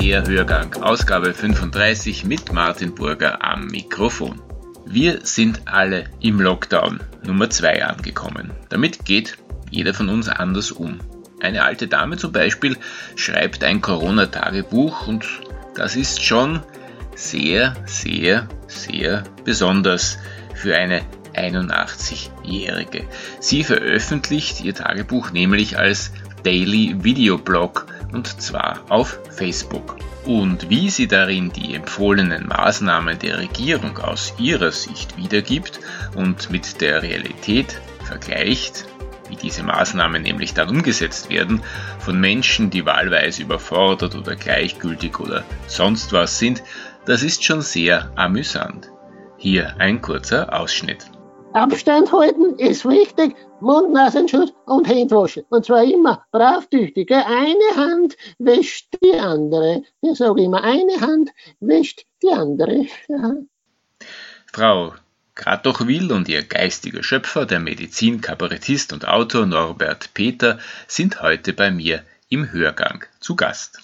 der Hörgang, Ausgabe 35 mit Martin Burger am Mikrofon. Wir sind alle im Lockdown Nummer 2 angekommen. Damit geht jeder von uns anders um. Eine alte Dame zum Beispiel schreibt ein Corona-Tagebuch und das ist schon sehr, sehr, sehr besonders für eine 81-Jährige. Sie veröffentlicht ihr Tagebuch nämlich als Daily Videoblog und zwar auf Facebook. Und wie sie darin die empfohlenen Maßnahmen der Regierung aus ihrer Sicht wiedergibt und mit der Realität vergleicht, wie diese Maßnahmen nämlich dann umgesetzt werden, von Menschen, die wahlweise überfordert oder gleichgültig oder sonst was sind, das ist schon sehr amüsant. Hier ein kurzer Ausschnitt. Abstand halten ist wichtig. Mund, Nasenschutz und Hände Und zwar immer brav-tüchtig. Eine Hand wäscht die andere. Ich sage immer, eine Hand wäscht die andere. Ja. Frau Kratochwil und ihr geistiger Schöpfer, der Medizin, Kabarettist und Autor Norbert Peter, sind heute bei mir im Hörgang zu Gast.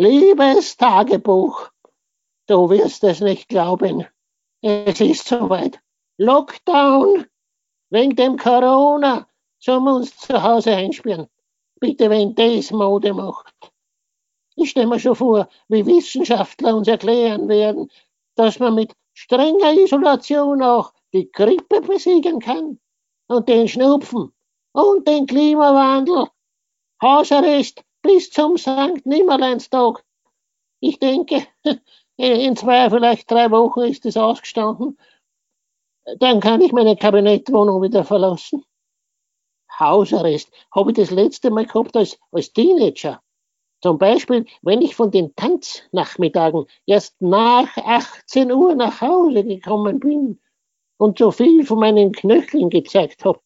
Liebes Tagebuch, du wirst es nicht glauben. Es ist soweit. Lockdown wegen dem Corona sollen wir uns zu Hause einsperren. Bitte, wenn das Mode macht. Ich stelle mir schon vor, wie Wissenschaftler uns erklären werden, dass man mit strenger Isolation auch die Grippe besiegen kann und den Schnupfen und den Klimawandel. Hausarrest bis zum St. Nimmerleinstag. Ich denke, in zwei, vielleicht drei Wochen ist es ausgestanden. Dann kann ich meine Kabinettwohnung wieder verlassen. Hausarrest habe ich das letzte Mal gehabt als, als Teenager. Zum Beispiel, wenn ich von den Tanznachmittagen erst nach 18 Uhr nach Hause gekommen bin und so viel von meinen Knöcheln gezeigt habe.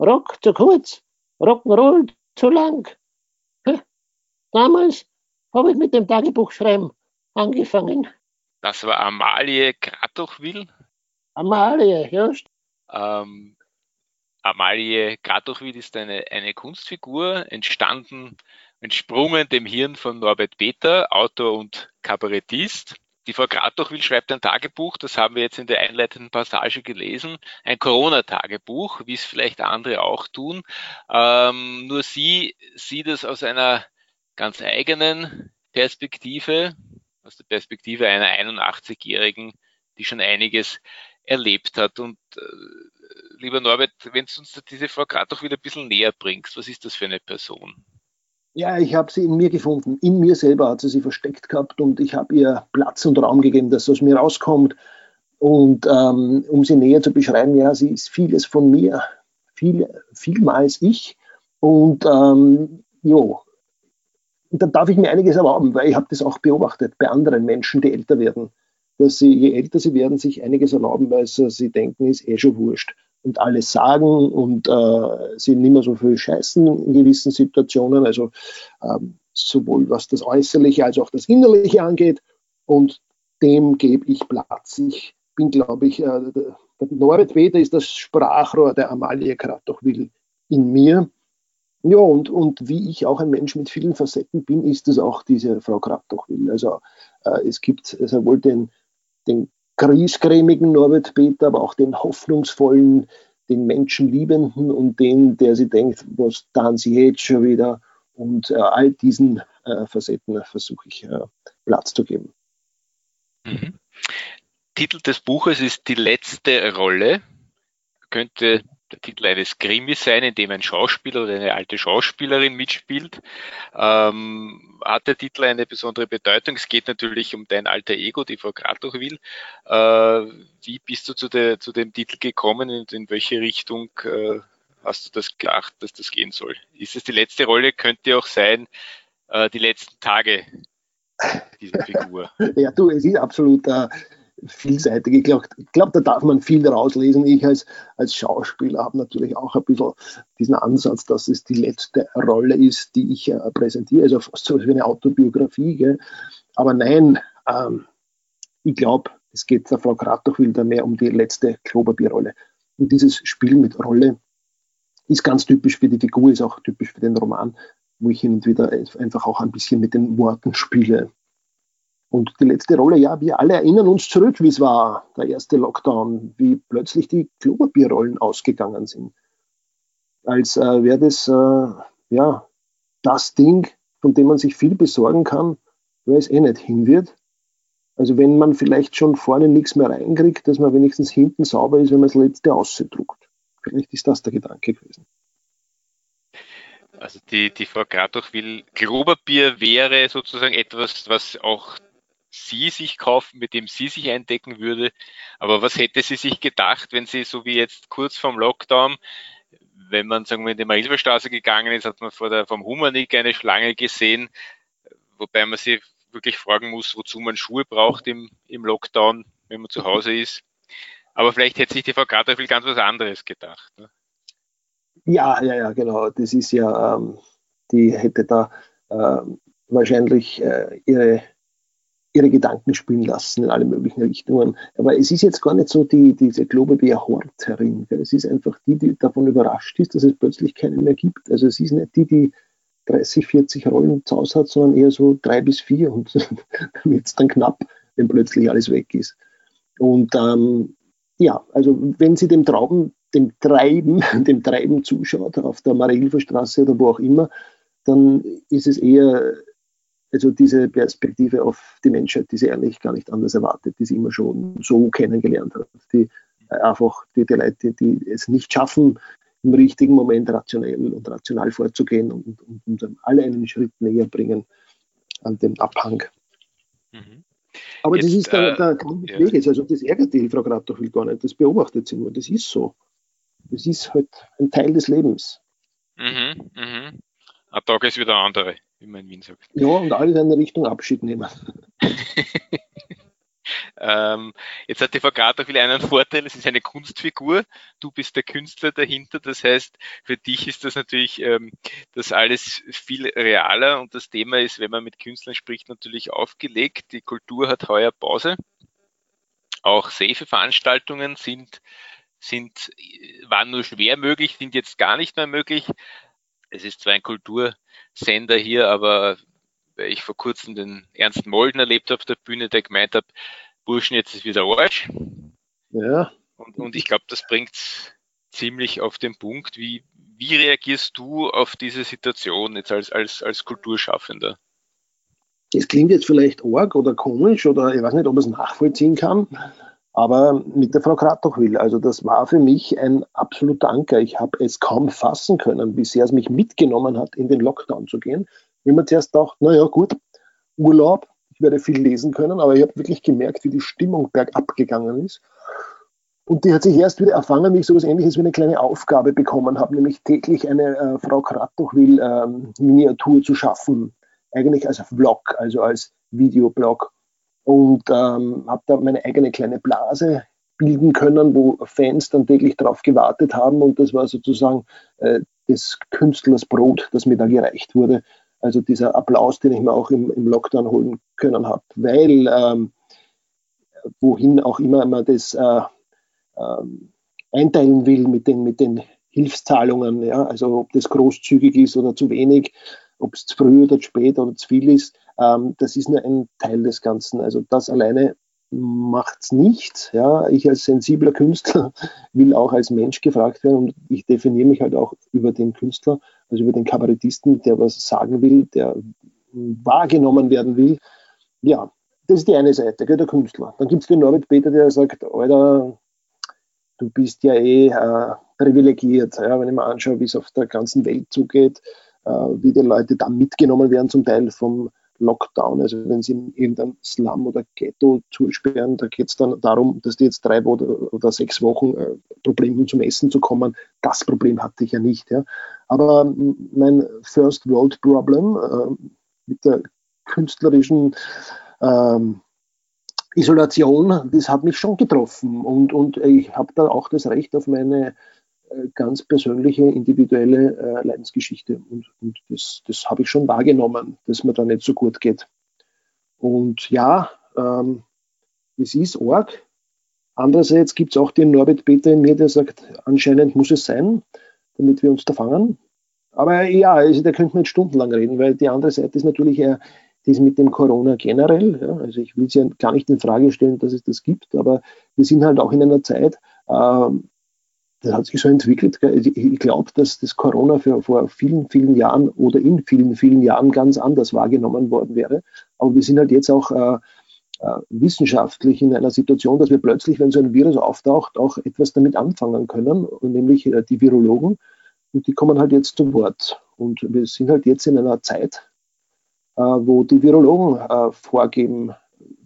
Rock zu kurz, Rock'n'Roll zu lang. Damals habe ich mit dem Tagebuchschreiben angefangen. Das war Amalie Kratochwil? Amalie, ja. Ähm, Amalie Kratochwil ist eine, eine Kunstfigur, entstanden, entsprungen dem Hirn von Norbert Peter, Autor und Kabarettist. Die Frau Kratochwil schreibt ein Tagebuch, das haben wir jetzt in der einleitenden Passage gelesen, ein Corona-Tagebuch, wie es vielleicht andere auch tun. Ähm, nur sie sieht es aus einer ganz eigenen Perspektive, aus der Perspektive einer 81-Jährigen, die schon einiges erlebt hat. Und äh, lieber Norbert, wenn du uns diese Frau gerade doch wieder ein bisschen näher bringst, was ist das für eine Person? Ja, ich habe sie in mir gefunden. In mir selber hat sie sie versteckt gehabt und ich habe ihr Platz und Raum gegeben, dass aus mir rauskommt. Und ähm, um sie näher zu beschreiben, ja, sie ist vieles von mir, viel, viel mehr als ich. Und ähm, jo, und dann darf ich mir einiges erlauben, weil ich habe das auch beobachtet bei anderen Menschen, die älter werden, dass sie, je älter sie werden, sich einiges erlauben, weil sie, sie denken, ist eh schon wurscht. Und alles sagen und äh, sie nicht mehr so viel scheißen in gewissen Situationen, also ähm, sowohl was das Äußerliche als auch das Innerliche angeht. Und dem gebe ich Platz. Ich bin, glaube ich, äh, der Norbert Peter ist das Sprachrohr der Amalie Kratochwil in mir. Ja, und, und wie ich auch ein Mensch mit vielen Facetten bin, ist es auch diese Frau Krabdochwil. Also äh, es gibt sowohl den, den griesgrämigen Norbert Peter, aber auch den hoffnungsvollen, den Menschenliebenden und den, der sie denkt, was dann sie jetzt schon wieder. Und äh, all diesen äh, Facetten versuche ich äh, Platz zu geben. Mhm. Titel des Buches ist Die letzte Rolle. Könnte der Titel eines Krimis sein, in dem ein Schauspieler oder eine alte Schauspielerin mitspielt. Ähm, hat der Titel eine besondere Bedeutung? Es geht natürlich um dein alter Ego, die Frau Kratochwil. Äh, wie bist du zu, der, zu, dem Titel gekommen und in welche Richtung äh, hast du das gedacht, dass das gehen soll? Ist es die letzte Rolle? Könnte auch sein, äh, die letzten Tage dieser Figur. ja, du, es ist absolut äh, vielseitig. Ich glaube, glaub, da darf man viel rauslesen. Ich als, als Schauspieler habe natürlich auch ein bisschen diesen Ansatz, dass es die letzte Rolle ist, die ich äh, präsentiere, also fast so wie eine Autobiografie. Gell? Aber nein, ähm, ich glaube, Es geht der Frau Kratochwil da mehr um die letzte Klopapierrolle. Und dieses Spiel mit Rolle ist ganz typisch für die Figur, ist auch typisch für den Roman, wo ich hin und wieder einfach auch ein bisschen mit den Worten spiele. Und die letzte Rolle, ja, wir alle erinnern uns zurück, wie es war, der erste Lockdown, wie plötzlich die Klopapierrollen ausgegangen sind. Als äh, wäre das äh, ja, das Ding, von dem man sich viel besorgen kann, weil es eh nicht hin wird. Also wenn man vielleicht schon vorne nichts mehr reinkriegt, dass man wenigstens hinten sauber ist, wenn man das letzte ausdruckt. Vielleicht ist das der Gedanke gewesen. Also die, die Frau Gratoch will, Klopapier wäre sozusagen etwas, was auch sie sich kaufen, mit dem sie sich eindecken würde. Aber was hätte sie sich gedacht, wenn sie so wie jetzt kurz vorm Lockdown, wenn man sagen wir in die Marilferstraße gegangen ist, hat man vor der, vom Humanik eine Schlange gesehen, wobei man sich wirklich fragen muss, wozu man Schuhe braucht im, im Lockdown, wenn man zu Hause ist. Aber vielleicht hätte sich die Frau Kartoffel ganz was anderes gedacht. Ne? Ja, ja, ja, genau. Das ist ja, ähm, die hätte da äh, wahrscheinlich äh, ihre, ihre Gedanken spielen lassen in alle möglichen Richtungen. Aber es ist jetzt gar nicht so die, diese Globebeer-Horterin. Es ist einfach die, die davon überrascht ist, dass es plötzlich keinen mehr gibt. Also es ist nicht die, die 30, 40 Rollen zu Hause hat, sondern eher so drei bis vier und dann wird es dann knapp, wenn plötzlich alles weg ist. Und ähm, ja, also wenn Sie dem Trauben, dem Treiben, dem Treiben zuschaut auf der Marie-Hilfer-Straße oder wo auch immer, dann ist es eher also diese Perspektive auf die Menschheit, die sie eigentlich gar nicht anders erwartet, die sie immer schon so kennengelernt hat. Die einfach die, die Leute, die es nicht schaffen, im richtigen Moment rationell und rational vorzugehen und, und, und alle einen Schritt näher bringen an den Abhang. Mhm. Aber Jetzt, das ist der, der äh, ja. Weg. Also das ärgert die Frau Gratochwil gar nicht. Das beobachtet sie nur. Das ist so. Das ist halt ein Teil des Lebens. Mhm, mhm. Ein Tag ist wieder andere, wie man in Wien sagt. Ja, und alle in eine Richtung Abschied nehmen. Ähm, jetzt hat die Frau Grater will einen Vorteil, es ist eine Kunstfigur, du bist der Künstler dahinter, das heißt, für dich ist das natürlich ähm, das alles viel realer und das Thema ist, wenn man mit Künstlern spricht, natürlich aufgelegt. Die Kultur hat heuer Pause. Auch safe Veranstaltungen sind, sind, waren nur schwer möglich, sind jetzt gar nicht mehr möglich. Es ist zwar ein Kultursender hier, aber weil ich vor kurzem den Ernst Molden erlebt habe auf der Bühne, der gemeint hat, Burschen, jetzt ist wieder Arsch. Ja. Und, und ich glaube, das bringt ziemlich auf den Punkt. Wie, wie reagierst du auf diese Situation jetzt als, als, als Kulturschaffender? Das klingt jetzt vielleicht arg oder komisch oder ich weiß nicht, ob man es nachvollziehen kann, aber mit der Frau Kratochwil, also das war für mich ein absoluter Anker. Ich habe es kaum fassen können, wie sehr es mich mitgenommen hat, in den Lockdown zu gehen. Wie man zuerst dachte, naja gut, Urlaub, ich werde viel lesen können, aber ich habe wirklich gemerkt, wie die Stimmung bergab gegangen ist. Und die hat sich erst wieder erfangen, wie ich so etwas ähnliches wie eine kleine Aufgabe bekommen habe, nämlich täglich eine äh, Frau Kratochwil ähm, Miniatur zu schaffen. Eigentlich als Vlog, also als Videoblog. Und ähm, habe da meine eigene kleine Blase bilden können, wo Fans dann täglich darauf gewartet haben. Und das war sozusagen äh, des Künstlers Brot, das mir da gereicht wurde. Also dieser Applaus, den ich mir auch im, im Lockdown holen können habe, weil ähm, wohin auch immer man das äh, äh, einteilen will mit den, mit den Hilfszahlungen, ja, also ob das großzügig ist oder zu wenig, ob es zu früh oder zu spät oder zu viel ist, ähm, das ist nur ein Teil des Ganzen. Also das alleine macht es nicht. Ja. Ich als sensibler Künstler will auch als Mensch gefragt werden und ich definiere mich halt auch über den Künstler, also über den Kabarettisten, der was sagen will, der wahrgenommen werden will. Ja, das ist die eine Seite, der Künstler. Dann gibt es den Norbert Peter, der sagt, Alter, du bist ja eh äh, privilegiert. Ja, wenn ich mir anschaue, wie es auf der ganzen Welt zugeht, äh, wie die Leute da mitgenommen werden, zum Teil vom Lockdown. Also wenn sie in irgendein Slum oder Ghetto zusperren, da geht es dann darum, dass die jetzt drei oder, oder sechs Wochen äh, Probleme zum Essen zu kommen. Das Problem hatte ich ja nicht. Ja. Aber mein First World Problem äh, mit der künstlerischen ähm, Isolation, das hat mich schon getroffen. Und, und ich habe da auch das Recht auf meine ganz persönliche, individuelle äh, Leidensgeschichte. Und, und das, das habe ich schon wahrgenommen, dass mir da nicht so gut geht. Und ja, ähm, es ist arg. Andererseits gibt es auch den Norbert Peter in mir, der sagt, anscheinend muss es sein, damit wir uns da fangen. Aber ja, also da könnte man jetzt stundenlang reden, weil die andere Seite ist natürlich eher das mit dem Corona generell. Ja. Also ich will es ja gar nicht in Frage stellen, dass es das gibt, aber wir sind halt auch in einer Zeit, äh, das hat sich so entwickelt. Ich glaube, dass das Corona für, vor vielen, vielen Jahren oder in vielen, vielen Jahren ganz anders wahrgenommen worden wäre. Aber wir sind halt jetzt auch äh, äh, wissenschaftlich in einer Situation, dass wir plötzlich, wenn so ein Virus auftaucht, auch etwas damit anfangen können, nämlich äh, die Virologen. Und die kommen halt jetzt zu Wort. Und wir sind halt jetzt in einer Zeit, äh, wo die Virologen vorgeben,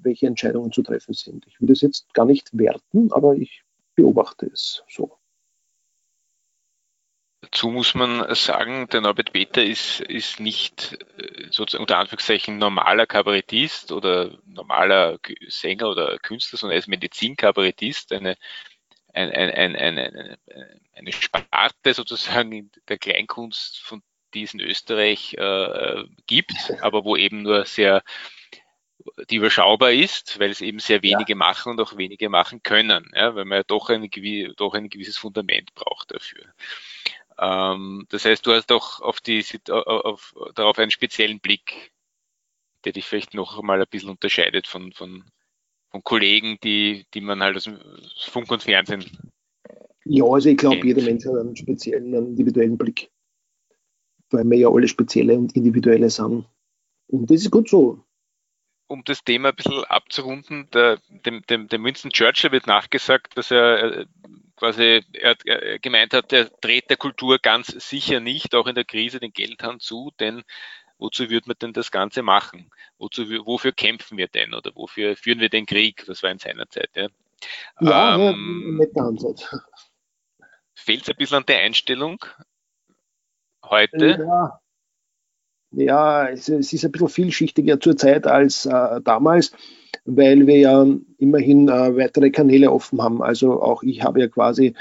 welche Entscheidungen zu treffen sind. Ich würde es jetzt gar nicht werten, aber ich beobachte es so. Dazu muss man sagen, der Norbert Peter ist, ist nicht äh, sozusagen unter Anführungszeichen normaler Kabarettist oder normaler Sänger oder Künstler, sondern er ist Medizinkabarettist, eine, ein, ein, ein, eine, eine Sparte sozusagen der Kleinkunst, von die es in Österreich äh, gibt, aber wo eben nur sehr die überschaubar ist, weil es eben sehr wenige ja. machen und auch wenige machen können, ja, weil man ja doch ein, doch ein gewisses Fundament braucht dafür. Ähm, das heißt, du hast auch auf die, auf, darauf einen speziellen Blick, der dich vielleicht noch mal ein bisschen unterscheidet von, von, von Kollegen, die, die man halt aus Funk und Fernsehen. Ja, also ich glaube, jeder Mensch hat einen speziellen, einen individuellen Blick. Weil wir ja alle spezielle und individuelle sind. Und das ist gut so um das Thema ein bisschen abzurunden, der, dem, dem, dem Winston Churchill wird nachgesagt, dass er äh, quasi er, er gemeint hat, er dreht der Kultur ganz sicher nicht, auch in der Krise, den Geldhahn zu, denn wozu würde man denn das Ganze machen? Wozu, wofür kämpfen wir denn oder wofür führen wir den Krieg? Das war in seiner Zeit. Ja, ja, ähm, mit der Ansatz. Fehlt es ein bisschen an der Einstellung heute? Ja, ja, es, es ist ein bisschen vielschichtiger zurzeit als äh, damals, weil wir ja immerhin äh, weitere Kanäle offen haben. Also auch ich habe ja quasi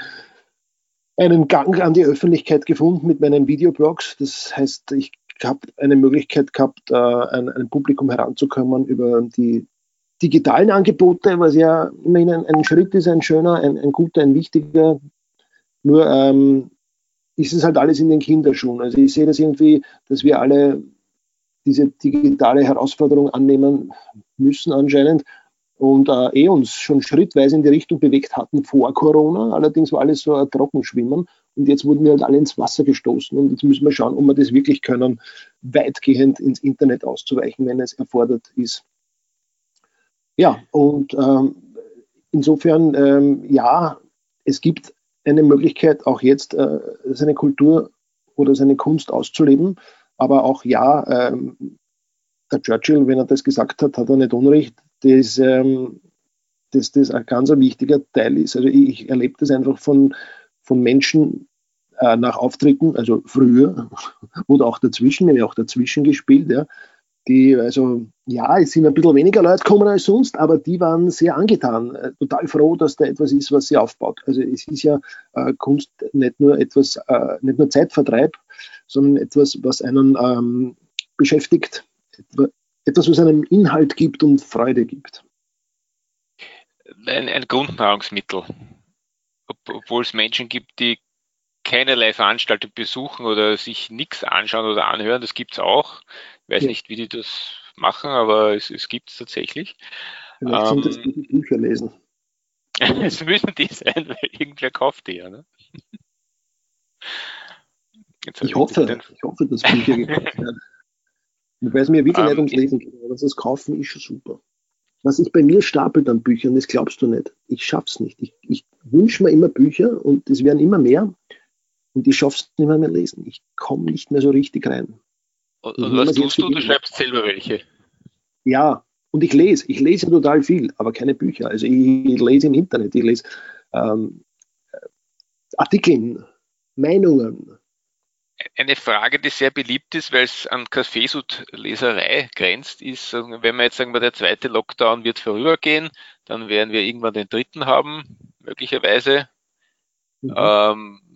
einen Gang an die Öffentlichkeit gefunden mit meinen Videoblogs. Das heißt, ich habe eine Möglichkeit gehabt, äh, ein, ein, Publikum heranzukommen über die digitalen Angebote, was ja immerhin ein, ein Schritt ist, ein schöner, ein, ein guter, ein wichtiger. Nur ähm, ist es halt alles in den Kinderschuhen. Also ich sehe das irgendwie, dass wir alle diese digitale Herausforderung annehmen müssen anscheinend und äh, eh uns schon schrittweise in die Richtung bewegt hatten vor Corona. Allerdings war alles so ein Trockenschwimmen und jetzt wurden wir halt alle ins Wasser gestoßen und jetzt müssen wir schauen, ob wir das wirklich können, weitgehend ins Internet auszuweichen, wenn es erfordert ist. Ja, und ähm, insofern, ähm, ja, es gibt eine Möglichkeit, auch jetzt äh, seine Kultur oder seine Kunst auszuleben. Aber auch ja, ähm, der Churchill, wenn er das gesagt hat, hat er nicht Unrecht, dass, ähm, dass das ein ganz wichtiger Teil ist. Also ich, erlebe das einfach von, von Menschen äh, nach Auftritten, also früher oder auch dazwischen, ja auch dazwischen gespielt, ja, die, also ja, es sind ein bisschen weniger Leute gekommen als sonst, aber die waren sehr angetan, äh, total froh, dass da etwas ist, was sie aufbaut. Also es ist ja äh, Kunst nicht nur etwas, äh, nicht nur Zeitvertreib, sondern etwas, was einen ähm, beschäftigt, etwas, was einem Inhalt gibt und Freude gibt. Ein, ein Grundnahrungsmittel, Ob, obwohl es Menschen gibt, die keinerlei Veranstaltung besuchen oder sich nichts anschauen oder anhören, das gibt es auch. Ich weiß ja. nicht, wie die das machen, aber es, es gibt es tatsächlich. Vielleicht sind das ähm, die Bücher lesen. es müssen die sein, weil irgendwer kauft die ja. Ne? ich, hoffe, den... ich hoffe, dass Bücher gekauft werden. Wobei es mir wirklich um, nicht ums Lesen geht, aber das Kaufen ist schon super. Was sich bei mir stapelt an Büchern, das glaubst du nicht. Ich schaff's nicht. Ich, ich wünsche mir immer Bücher und es werden immer mehr und ich schaff's nicht mehr, mehr lesen. Ich komme nicht mehr so richtig rein. Und, und was tust du? Du schreibst selber welche. Ja, und ich lese. Ich lese total viel, aber keine Bücher. Also ich, ich lese im Internet, ich lese ähm, Artikeln, Meinungen. Eine Frage, die sehr beliebt ist, weil es an Kaffeesud-Leserei grenzt, ist, wenn wir jetzt sagen, der zweite Lockdown wird vorübergehen, dann werden wir irgendwann den dritten haben, möglicherweise. Mhm. Ähm,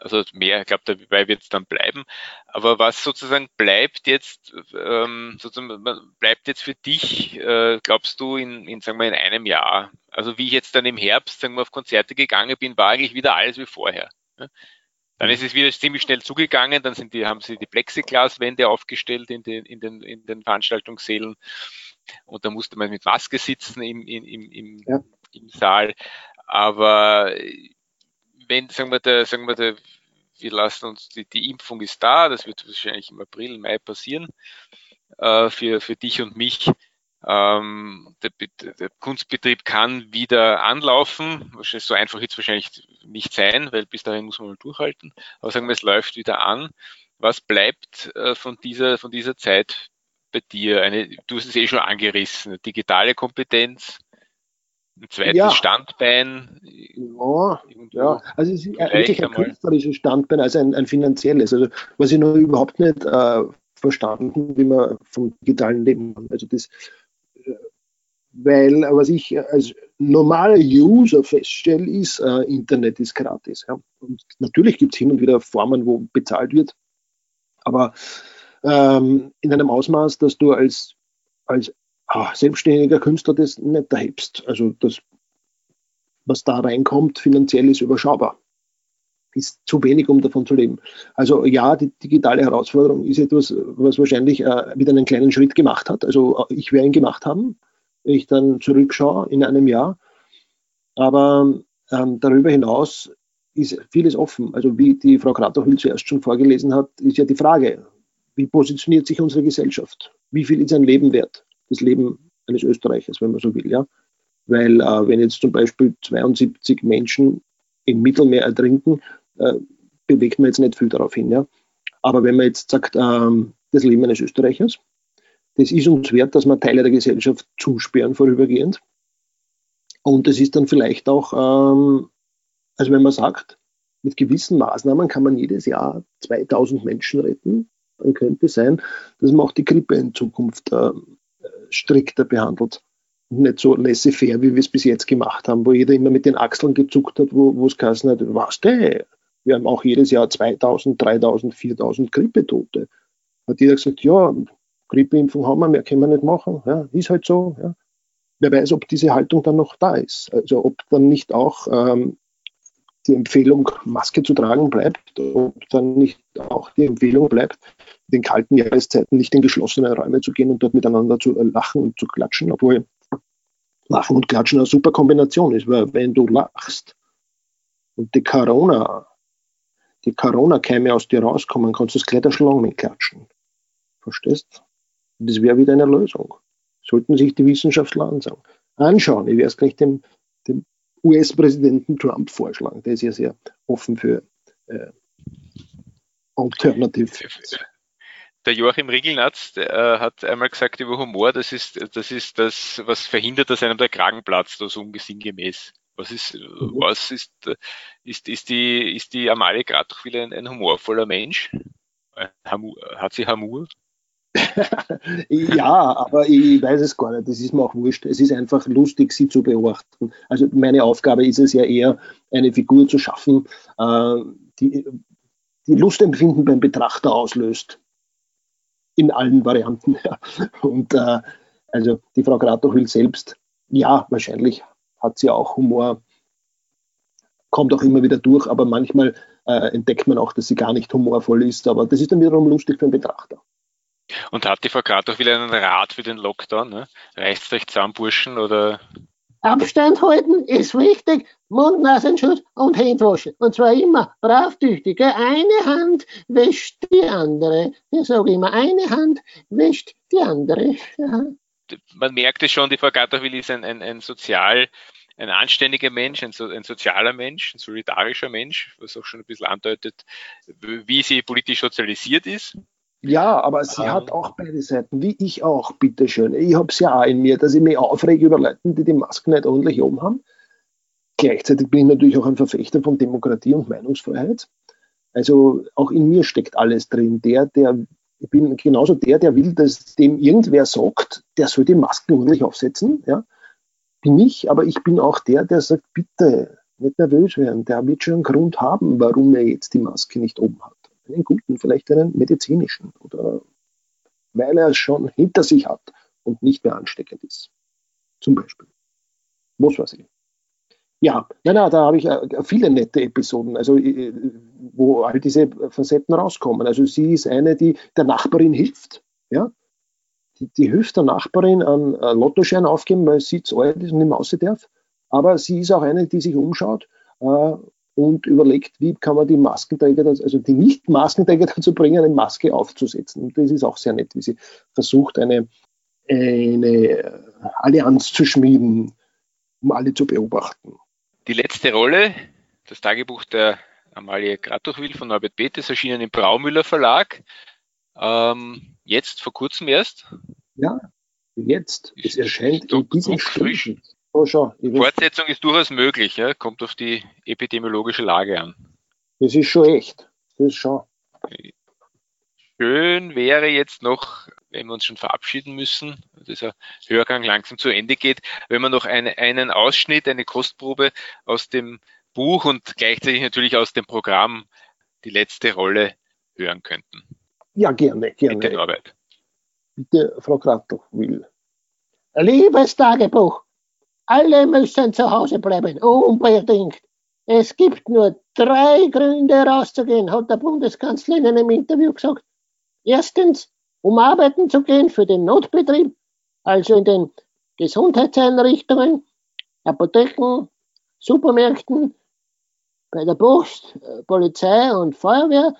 Also mehr, ich glaube, dabei wird es dann bleiben. Aber was sozusagen bleibt jetzt, ähm, sozusagen bleibt jetzt für dich, äh, glaubst du, in, in, sagen wir, in einem Jahr? Also wie ich jetzt dann im Herbst, sagen wir, auf Konzerte gegangen bin, war eigentlich wieder alles wie vorher. Ne? Dann ist es wieder ziemlich schnell zugegangen, dann sind die, haben sie die Plexiglaswände aufgestellt in den, in den, in den Veranstaltungssälen und da musste man mit Maske sitzen im, im, im, ja. im Saal. Aber wenn, sagen wir, der, sagen wir, der, wir lassen uns, die, die Impfung ist da, das wird wahrscheinlich im April, Mai passieren, äh, für, für dich und mich. Ähm, der, der, Kunstbetrieb kann wieder anlaufen. So einfach wird es wahrscheinlich nicht sein, weil bis dahin muss man mal durchhalten. Aber sagen wir, es läuft wieder an. Was bleibt äh, von dieser, von dieser Zeit bei dir? Eine, du hast es eh schon angerissen. Digitale Kompetenz, ein zweites ja. Standbein. Ja, ja, also es ist eigentlich ein künstlerisches Standbein als ein, ein finanzielles. Also was ich noch überhaupt nicht äh, verstanden, wie man vom digitalen Leben. Also das, äh, weil was ich als normaler User feststelle, ist, äh, Internet ist gratis. Ja. Und natürlich gibt es hin und wieder Formen, wo bezahlt wird, aber ähm, in einem Ausmaß, dass du als, als ah, selbstständiger Künstler das nicht erhebst. Also das, was da reinkommt, finanziell ist überschaubar. Ist zu wenig, um davon zu leben. Also ja, die digitale Herausforderung ist etwas, was wahrscheinlich äh, wieder einen kleinen Schritt gemacht hat. Also äh, ich werde ihn gemacht haben, wenn ich dann zurückschaue in einem Jahr. Aber ähm, darüber hinaus ist vieles offen. Also wie die Frau Kratochwil zuerst schon vorgelesen hat, ist ja die Frage, wie positioniert sich unsere Gesellschaft? Wie viel ist ein Leben wert? Das Leben eines Österreichers, wenn man so will. Ja? Weil äh, wenn jetzt zum Beispiel 72 Menschen im Mittelmeer ertrinken, äh, bewegt man jetzt nicht viel darauf hin. Ja? Aber wenn man jetzt sagt, ähm, das Leben eines Österreichers, das ist uns wert, dass wir Teile der Gesellschaft zusperren vorübergehend. Und es ist dann vielleicht auch, ähm, also wenn man sagt, mit gewissen Maßnahmen kann man jedes Jahr 2000 Menschen retten, dann könnte sein, dass man auch die Grippe in Zukunft äh, strikter behandelt. Und nicht so laissez-faire, wie wir es bis jetzt gemacht haben, wo jeder immer mit den Achseln gezuckt hat, wo, es geheißen hat, was der? Wir haben auch jedes Jahr 2000, 3000, 4000 Grippetote. Hat jeder gesagt, ja, Grippeimpfung haben wir, mehr können wir nicht machen. Ja, ist halt so. Ja. Wer weiß, ob diese Haltung dann noch da ist. Also ob dann nicht auch ähm, die Empfehlung, Maske zu tragen, bleibt, ob dann nicht auch die Empfehlung bleibt, in den kalten Jahreszeiten nicht in geschlossene Räume zu gehen und dort miteinander zu lachen und zu klatschen, obwohl Lachen und Klatschen eine super Kombination ist, weil wenn du lachst und die Corona, die Corona-Keime aus dir rauskommen, kannst du das gleich erschlagen mit Klatschen. Verstehst? Das wäre wieder eine Lösung. Sollten sich die Wissenschaftler anschauen. anschauen. Ich werde es gleich dem, dem US-Präsidenten Trump vorschlagen. Der ist ja sehr offen für äh, Alternative. Der Joachim Riegelnatz äh, hat einmal gesagt über Humor, das ist, das ist das, was verhindert, dass einem der Kragen platzt, also unsinngemäß. Was ist, mhm. was ist, ist, ist die, ist die Amalie Gradwil ein, ein humorvoller Mensch? Hat sie Hamur? ja, aber ich weiß es gar nicht. Das ist mir auch wurscht. Es ist einfach lustig, sie zu beobachten. Also meine Aufgabe ist es ja eher, eine Figur zu schaffen, äh, die, die Lustempfinden beim Betrachter auslöst. In allen Varianten. Und äh, also die Frau Gratochwil selbst, ja, wahrscheinlich hat sie auch Humor, kommt auch immer wieder durch, aber manchmal äh, entdeckt man auch, dass sie gar nicht humorvoll ist. Aber das ist dann wiederum lustig für den Betrachter. Und hat die Frau auch wieder einen Rat für den Lockdown? Ne? Reißt euch zusammen, Burschen, oder? Abstand halten ist wichtig. Mund-Nasenschutz und Hände Und zwar immer braftüchtig. Eine Hand wäscht die andere. Ich sage immer, eine Hand wäscht die andere. Ja. Man merkt es schon, die Frau Gatterwil ist ein, ein, ein sozial, ein anständiger Mensch, ein, ein, sozialer Mensch, ein solidarischer Mensch, was auch schon ein bisschen andeutet, wie sie politisch sozialisiert ist. Ja, aber sie ähm. hat auch beide Seiten, wie ich auch, bitteschön. Ich habe es ja auch in mir, dass ich mich aufrege über Leute, die die Masken nicht ordentlich oben haben. Gleichzeitig bin ich natürlich auch ein Verfechter von Demokratie und Meinungsfreiheit. Also auch in mir steckt alles drin. Der, der, ich bin genauso der, der will, dass dem irgendwer sagt, der soll die Masken ordentlich aufsetzen. Ja. Bin ich, aber ich bin auch der, der sagt, bitte, Nicht nervös werden. Der wird schon einen Grund haben, warum er jetzt die Maske nicht oben hat. Einen guten, vielleicht einen medizinischen oder weil er es schon hinter sich hat und nicht mehr ansteckend ist. Zum Beispiel. Muss was ich. Ja, ja, na, da habe ich äh, viele nette Episoden, also äh, wo all diese Facetten rauskommen. Also sie ist eine, die der Nachbarin hilft. Ja? Die, die hilft der Nachbarin an Lottoschein aufgeben, weil sie zu alt ist und nicht mehr raus darf. Aber sie ist auch eine, die sich umschaut äh, und überlegt, wie kann man die Maskenträger, also die Nicht-Maskenträger dazu bringen, eine Maske aufzusetzen. Und das ist auch sehr nett, wie sie versucht, eine, eine Allianz zu schmieden, um alle zu beobachten. Die letzte Rolle, das Tagebuch der Amalie Gratuchwil von Norbert Betes, erschienen im Braumüller Verlag. Ähm, jetzt, vor kurzem erst. Ja, jetzt. Es erscheint in diesen Stunden. Oh, schon, Fortsetzung ist durchaus möglich, ja? kommt auf die epidemiologische Lage an. Das ist schon echt. Das ist schon. Schön wäre jetzt noch, wenn wir uns schon verabschieden müssen, dieser Hörgang langsam zu Ende geht, wenn wir noch eine, einen Ausschnitt, eine Kostprobe aus dem Buch und gleichzeitig natürlich aus dem Programm die letzte Rolle hören könnten. Ja, gerne, gerne. Bitte, Norbert. Bitte, Frau Kratoch will. Liebes Tagebuch, alle müssen zu Hause bleiben, unbedingt. Es gibt nur drei Gründe rauszugehen, hat der Bundeskanzler in einem Interview gesagt. Erstens, um arbeiten zu gehen für den Notbetrieb, also in den Gesundheitseinrichtungen, Apotheken, Supermärkten, bei der Post, äh, Polizei und Feuerwehr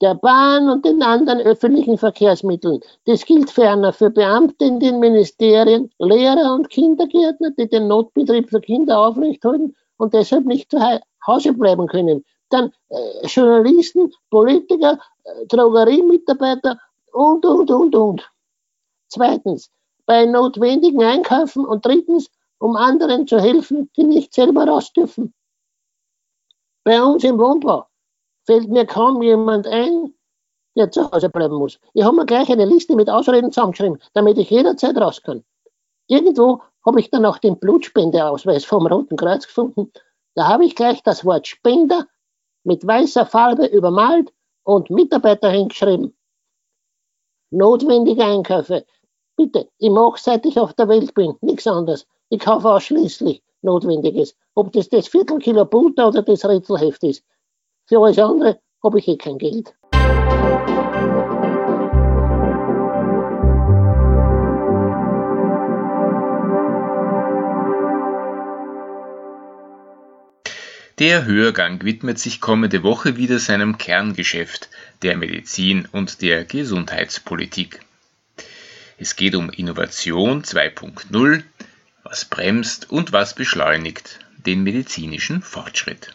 der Bahn und den anderen öffentlichen Verkehrsmitteln. Das gilt ferner für Beamte in den Ministerien, Lehrer und Kindergärtner, die den Notbetrieb für Kinder aufrechthalten und deshalb nicht zu Hause bleiben können. Dann äh, Journalisten, Politiker, äh, Drogeriemitarbeiter und, und, und, und. Zweitens, bei notwendigen Einkäufen und drittens, um anderen zu helfen, die nicht selber raus dürfen. Bei uns im Wohnbau fällt mir kaum jemand ein, der zu Hause bleiben muss. Ich habe mir gleich eine Liste mit Ausreden zusammengeschrieben, damit ich jederzeit raus kann. Irgendwo habe ich dann auch den Blutspendeausweis vom Roten Kreuz gefunden. Da habe ich gleich das Wort Spender mit weißer Farbe übermalt und Mitarbeiter hingeschrieben. Notwendige Einkäufe. Bitte, ich mache seit ich auf der Welt bin, nichts anderes. Ich kaufe ausschließlich Notwendiges. Ob das das Viertelkilo Butter oder das Rätselheft ist. Für alles andere habe ich eh kein Geld. Der Hörgang widmet sich kommende Woche wieder seinem Kerngeschäft, der Medizin und der Gesundheitspolitik. Es geht um Innovation 2.0, was bremst und was beschleunigt den medizinischen Fortschritt.